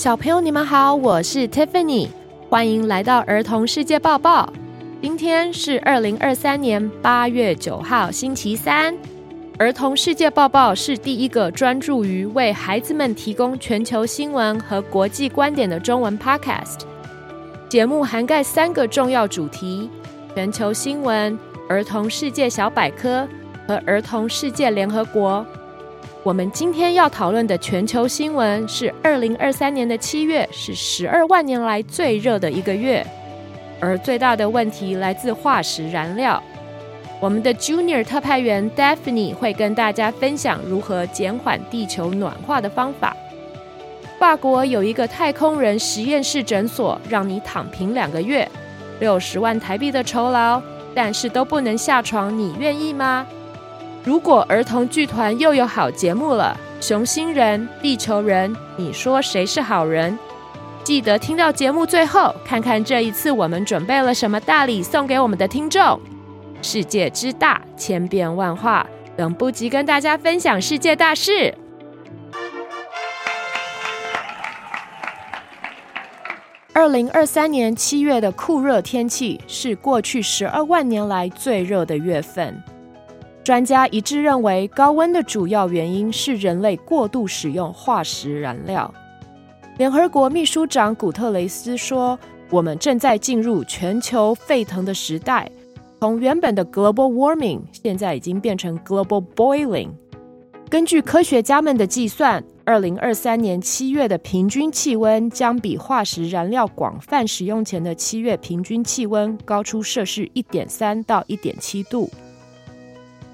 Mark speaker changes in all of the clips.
Speaker 1: 小朋友，你们好，我是 Tiffany，欢迎来到儿童世界报报。今天是二零二三年八月九号，星期三。儿童世界报报是第一个专注于为孩子们提供全球新闻和国际观点的中文 podcast。节目涵盖三个重要主题：全球新闻、儿童世界小百科和儿童世界联合国。我们今天要讨论的全球新闻是：二零二三年的七月是十二万年来最热的一个月，而最大的问题来自化石燃料。我们的 Junior 特派员 Daphne 会跟大家分享如何减缓地球暖化的方法。法国有一个太空人实验室诊所，让你躺平两个月，六十万台币的酬劳，但是都不能下床，你愿意吗？如果儿童剧团又有好节目了，熊星人、地球人，你说谁是好人？记得听到节目最后，看看这一次我们准备了什么大礼送给我们的听众。世界之大，千变万化，等不及跟大家分享世界大事。二零二三年七月的酷热天气是过去十二万年来最热的月份。专家一致认为，高温的主要原因是人类过度使用化石燃料。联合国秘书长古特雷斯说：“我们正在进入全球沸腾的时代，从原本的 global warming 现在已经变成 global boiling。”根据科学家们的计算，二零二三年七月的平均气温将比化石燃料广泛使用前的七月平均气温高出摄氏一点三到一点七度。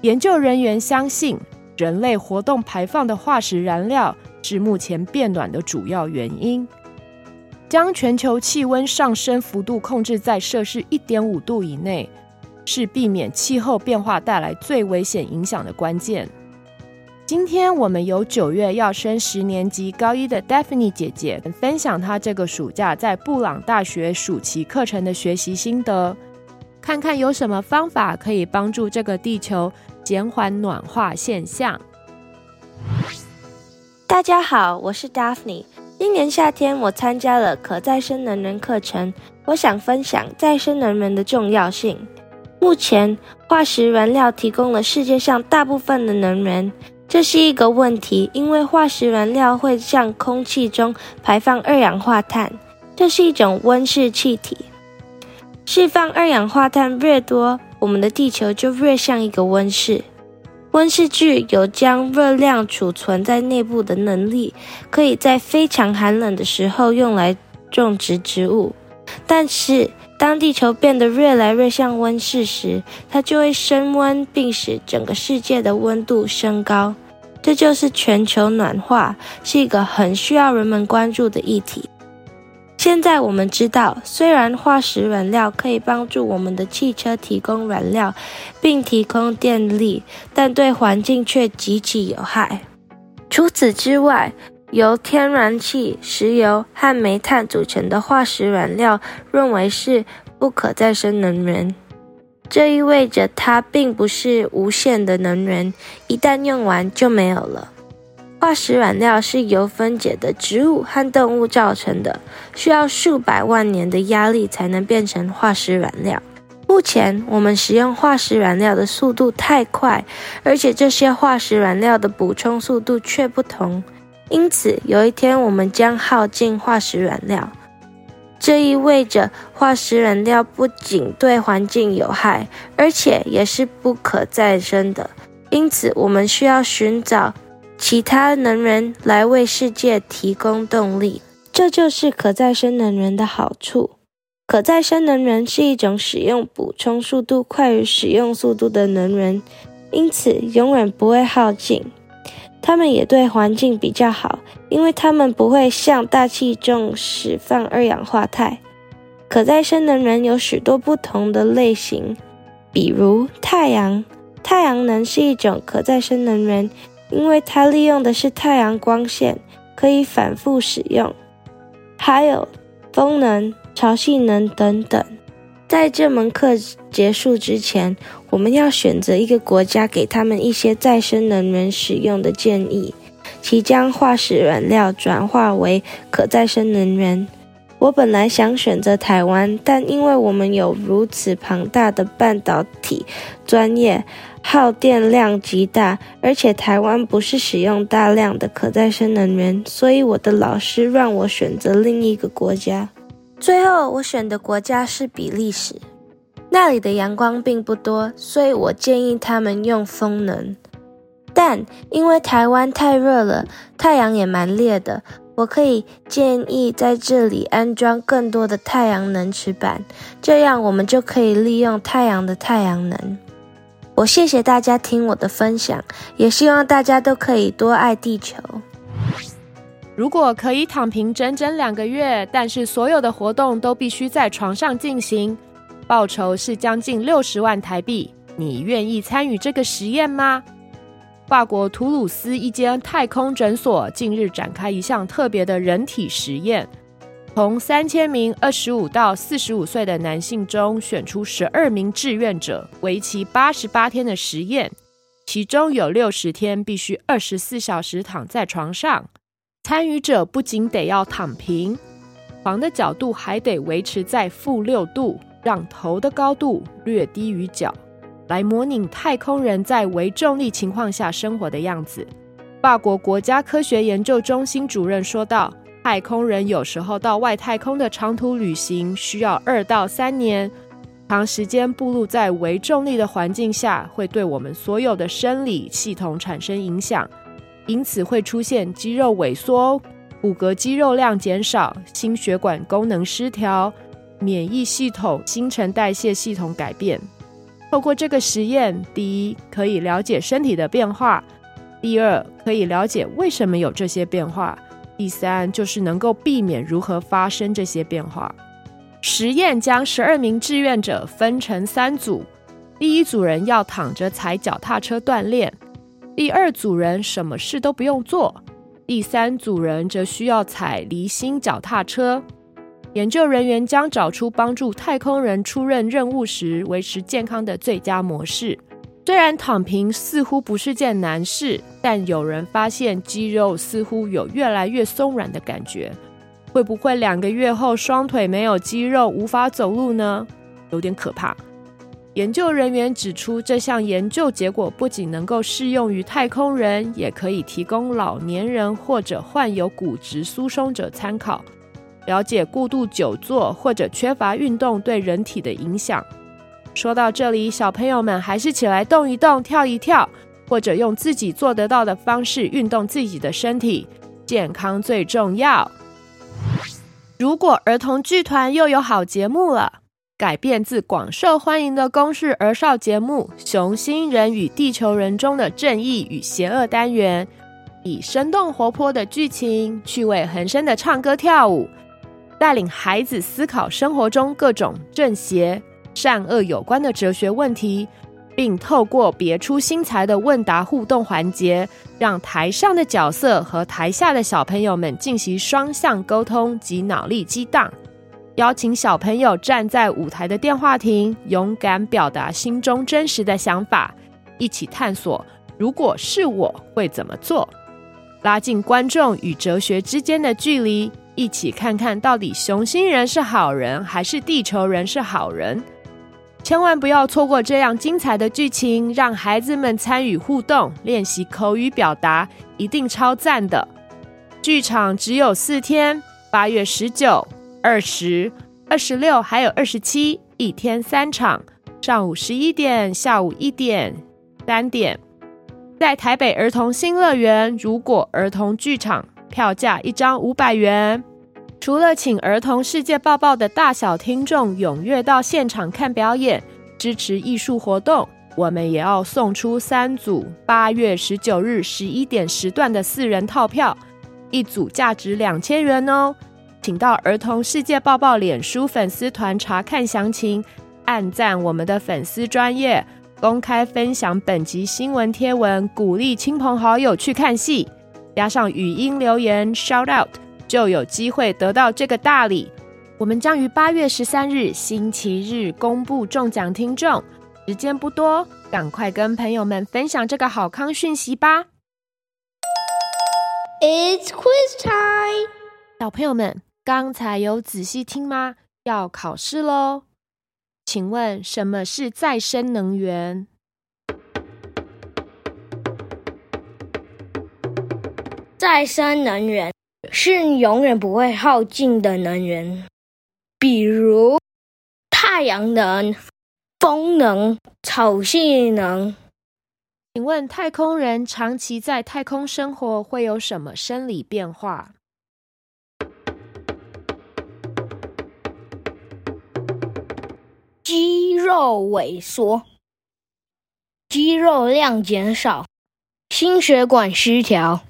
Speaker 1: 研究人员相信，人类活动排放的化石燃料是目前变暖的主要原因。将全球气温上升幅度控制在摄氏一点五度以内，是避免气候变化带来最危险影响的关键。今天我们由九月要升十年级高一的 Daphne 姐姐分享她这个暑假在布朗大学暑期课程的学习心得。看看有什么方法可以帮助这个地球减缓暖化现象。
Speaker 2: 大家好，我是 Daphne。今年夏天我参加了可再生能源课程，我想分享再生能源的重要性。目前，化石燃料提供了世界上大部分的能源，这是一个问题，因为化石燃料会向空气中排放二氧化碳，这是一种温室气体。释放二氧化碳越多，我们的地球就越像一个温室。温室具有将热量储存在内部的能力，可以在非常寒冷的时候用来种植植物。但是，当地球变得越来越像温室时，它就会升温，并使整个世界的温度升高。这就是全球暖化，是一个很需要人们关注的议题。现在我们知道，虽然化石燃料可以帮助我们的汽车提供燃料，并提供电力，但对环境却极其有害。除此之外，由天然气、石油和煤炭组成的化石燃料，认为是不可再生能源。这意味着它并不是无限的能源，一旦用完就没有了。化石燃料是由分解的植物和动物造成的，需要数百万年的压力才能变成化石燃料。目前我们使用化石燃料的速度太快，而且这些化石燃料的补充速度却不同，因此有一天我们将耗尽化石燃料。这意味着化石燃料不仅对环境有害，而且也是不可再生的。因此，我们需要寻找。其他能源来为世界提供动力，这就是可再生能源的好处。可再生能源是一种使用补充速度快于使用速度的能源，因此永远不会耗尽。它们也对环境比较好，因为它们不会向大气中释放二氧化碳。可再生能源有许多不同的类型，比如太阳。太阳能是一种可再生能源。因为它利用的是太阳光线，可以反复使用。还有风能、潮汐能等等。在这门课结束之前，我们要选择一个国家，给他们一些再生能源使用的建议。其将化石燃料转化为可再生能源。我本来想选择台湾，但因为我们有如此庞大的半导体专业，耗电量极大，而且台湾不是使用大量的可再生能源，所以我的老师让我选择另一个国家。最后，我选的国家是比利时，那里的阳光并不多，所以我建议他们用风能。但因为台湾太热了，太阳也蛮烈的，我可以建议在这里安装更多的太阳能池板，这样我们就可以利用太阳的太阳能。我谢谢大家听我的分享，也希望大家都可以多爱地球。
Speaker 1: 如果可以躺平整整两个月，但是所有的活动都必须在床上进行，报酬是将近六十万台币，你愿意参与这个实验吗？法国图鲁斯一间太空诊所近日展开一项特别的人体实验，从三千名二十五到四十五岁的男性中选出十二名志愿者，为期八十八天的实验，其中有六十天必须二十四小时躺在床上。参与者不仅得要躺平，床的角度还得维持在负六度，让头的高度略低于脚。来模拟太空人在微重力情况下生活的样子。法国国家科学研究中心主任说道：“太空人有时候到外太空的长途旅行需要二到三年，长时间暴露在微重力的环境下，会对我们所有的生理系统产生影响，因此会出现肌肉萎缩、骨骼肌肉量减少、心血管功能失调、免疫系统、新陈代谢系统改变。”透过这个实验，第一可以了解身体的变化，第二可以了解为什么有这些变化，第三就是能够避免如何发生这些变化。实验将十二名志愿者分成三组，第一组人要躺着踩脚踏车锻炼，第二组人什么事都不用做，第三组人则需要踩离心脚踏车。研究人员将找出帮助太空人出任任务时维持健康的最佳模式。虽然躺平似乎不是件难事，但有人发现肌肉似乎有越来越松软的感觉。会不会两个月后双腿没有肌肉，无法走路呢？有点可怕。研究人员指出，这项研究结果不仅能够适用于太空人，也可以提供老年人或者患有骨质疏松者参考。了解过度久坐或者缺乏运动对人体的影响。说到这里，小朋友们还是起来动一动、跳一跳，或者用自己做得到的方式运动自己的身体，健康最重要。如果儿童剧团又有好节目了，改编自广受欢迎的公视儿少节目《熊星人与地球人》中的正义与邪恶单元，以生动活泼的剧情、趣味横生的唱歌跳舞。带领孩子思考生活中各种正邪、善恶有关的哲学问题，并透过别出心裁的问答互动环节，让台上的角色和台下的小朋友们进行双向沟通及脑力激荡。邀请小朋友站在舞台的电话亭，勇敢表达心中真实的想法，一起探索如果是我会怎么做，拉近观众与哲学之间的距离。一起看看到底熊星人是好人还是地球人是好人？千万不要错过这样精彩的剧情，让孩子们参与互动，练习口语表达，一定超赞的。剧场只有四天，八月十九、二十、二十六还有二十七，一天三场，上午十一点、下午一点、三点，在台北儿童新乐园。如果儿童剧场。票价一张五百元。除了请儿童世界报报的大小听众踊跃到现场看表演，支持艺术活动，我们也要送出三组八月十九日十一点时段的四人套票，一组价值两千元哦。请到儿童世界报报脸书粉丝团查看详情，按赞我们的粉丝专业，公开分享本集新闻贴文，鼓励亲朋好友去看戏。加上语音留言 shout out，就有机会得到这个大礼。我们将于八月十三日星期日公布中奖听众，时间不多，赶快跟朋友们分享这个好康讯息吧
Speaker 2: ！It's quiz time！
Speaker 1: 小朋友们，刚才有仔细听吗？要考试喽！请问什么是再生能源？
Speaker 3: 再生能源是永远不会耗尽的能源，比如太阳能、风能、潮汐能。
Speaker 1: 请问太空人长期在太空生活会有什么生理变化？
Speaker 3: 肌肉萎缩，肌肉量减少，心血管失调，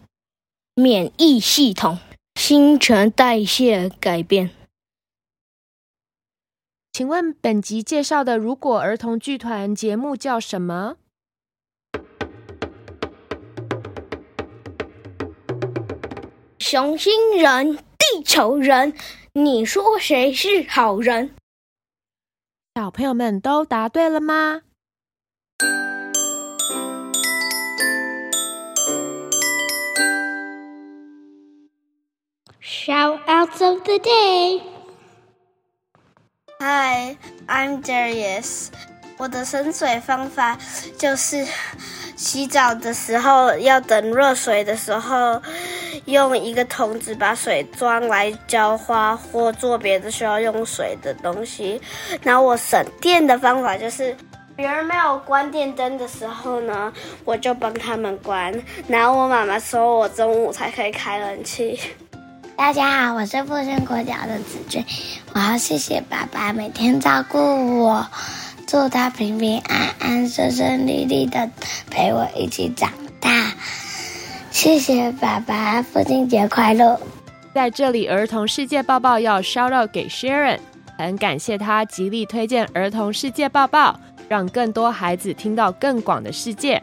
Speaker 3: 免疫系统、新陈代谢改变。
Speaker 1: 请问本集介绍的如果儿童剧团节目叫什么？
Speaker 3: 熊星人，地球人，你说谁是好人？
Speaker 1: 小朋友们都答对了吗
Speaker 2: ？Shoutouts of the day.
Speaker 4: Hi, I'm Darius. 我的省水方法就是。洗澡的时候要等热水的时候，用一个桶子把水装来浇花或做别的需要用水的东西。然后我省电的方法就是，别人没有关电灯的时候呢，我就帮他们关。然后我妈妈说我中午才可以开冷气。
Speaker 5: 大家好，我是复兴国小的子君，我要谢谢爸爸每天照顾我。祝他平平安安、顺顺利利的陪我一起长大。谢谢爸爸，父亲节快乐！
Speaker 1: 在这里，儿童世界报报要 shout out 给 Sharon，很感谢他极力推荐儿童世界报报，让更多孩子听到更广的世界。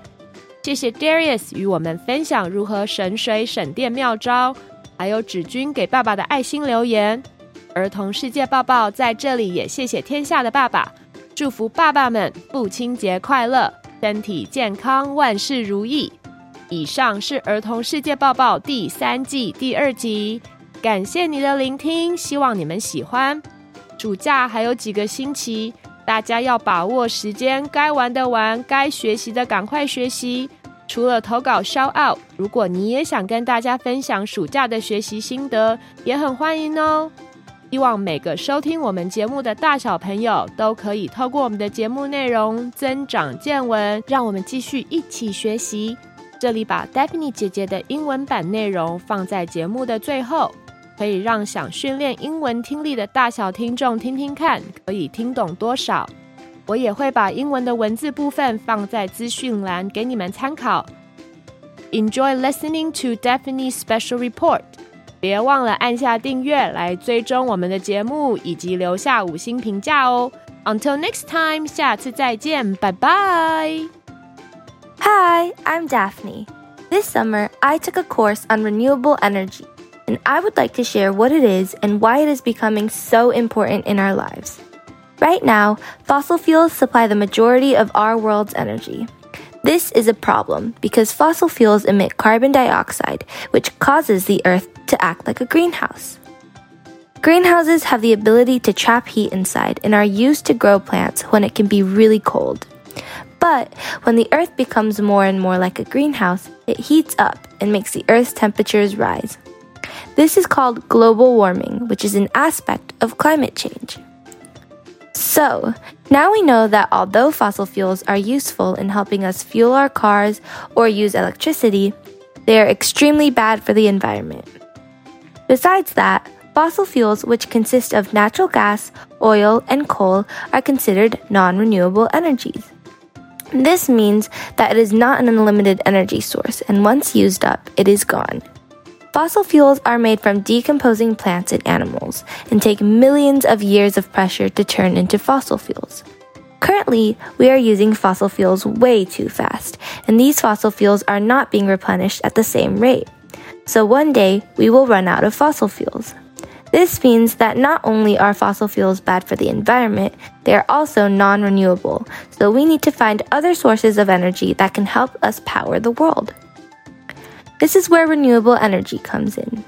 Speaker 1: 谢谢 Darius 与我们分享如何省水省电妙招，还有芷君给爸爸的爱心留言。儿童世界抱抱在这里也谢谢天下的爸爸。祝福爸爸们父亲节快乐，身体健康，万事如意。以上是儿童世界抱抱第三季第二集，感谢你的聆听，希望你们喜欢。暑假还有几个星期，大家要把握时间，该玩的玩，该学习的赶快学习。除了投稿 shout out，如果你也想跟大家分享暑假的学习心得，也很欢迎哦。希望每个收听我们节目的大小朋友都可以透过我们的节目内容增长见闻，让我们继续一起学习。这里把 Daphne 姐姐的英文版内容放在节目的最后，可以让想训练英文听力的大小听众听听看，可以听懂多少。我也会把英文的文字部分放在资讯栏给你们参考。Enjoy listening to Daphne's special report. 别忘了按下订阅来追踪我们的节目，以及留下五星评价哦。Until next time，下次再见，拜拜。
Speaker 2: Hi, I'm Daphne. This summer, I took a course on renewable energy, and I would like to share what it is and why it is becoming so important in our lives. Right now, fossil fuels supply the majority of our world's energy. This is a problem because fossil fuels emit carbon dioxide, which causes the earth to act like a greenhouse. Greenhouses have the ability to trap heat inside and are used to grow plants when it can be really cold. But when the earth becomes more and more like a greenhouse, it heats up and makes the earth's temperatures rise. This is called global warming, which is an aspect of climate change. So, now we know that although fossil fuels are useful in helping us fuel our cars or use electricity, they are extremely bad for the environment. Besides that, fossil fuels, which consist of natural gas, oil, and coal, are considered non renewable energies. This means that it is not an unlimited energy source, and once used up, it is gone. Fossil fuels are made from decomposing plants and animals and take millions of years of pressure to turn into fossil fuels. Currently, we are using fossil fuels way too fast, and these fossil fuels are not being replenished at the same rate. So one day, we will run out of fossil fuels. This means that not only are fossil fuels bad for the environment, they are also non renewable, so we need to find other sources of energy that can help us power the world. This is where renewable energy comes in.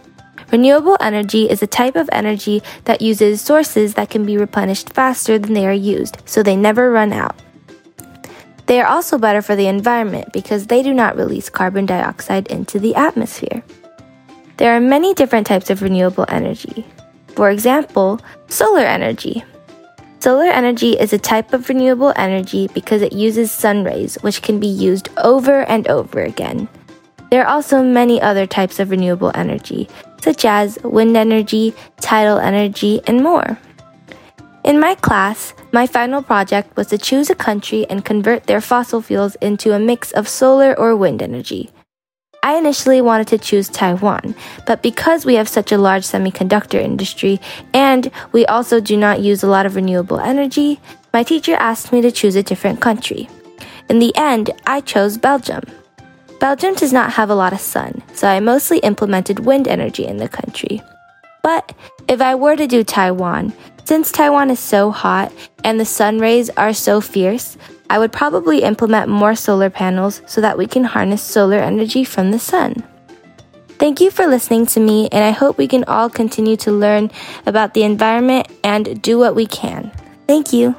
Speaker 2: Renewable energy is a type of energy that uses sources that can be replenished faster than they are used, so they never run out. They are also better for the environment because they do not release carbon dioxide into the atmosphere. There are many different types of renewable energy. For example, solar energy. Solar energy is a type of renewable energy because it uses sun rays, which can be used over and over again. There are also many other types of renewable energy, such as wind energy, tidal energy, and more. In my class, my final project was to choose a country and convert their fossil fuels into a mix of solar or wind energy. I initially wanted to choose Taiwan, but because we have such a large semiconductor industry and we also do not use a lot of renewable energy, my teacher asked me to choose a different country. In the end, I chose Belgium. Belgium does not have a lot of sun, so I mostly implemented wind energy in the country. But if I were to do Taiwan, since Taiwan is so hot and the sun rays are so fierce, I would probably implement more solar panels so that we can harness solar energy from the sun. Thank you for listening to me, and I hope we can all continue to learn about the environment and do what we can. Thank you.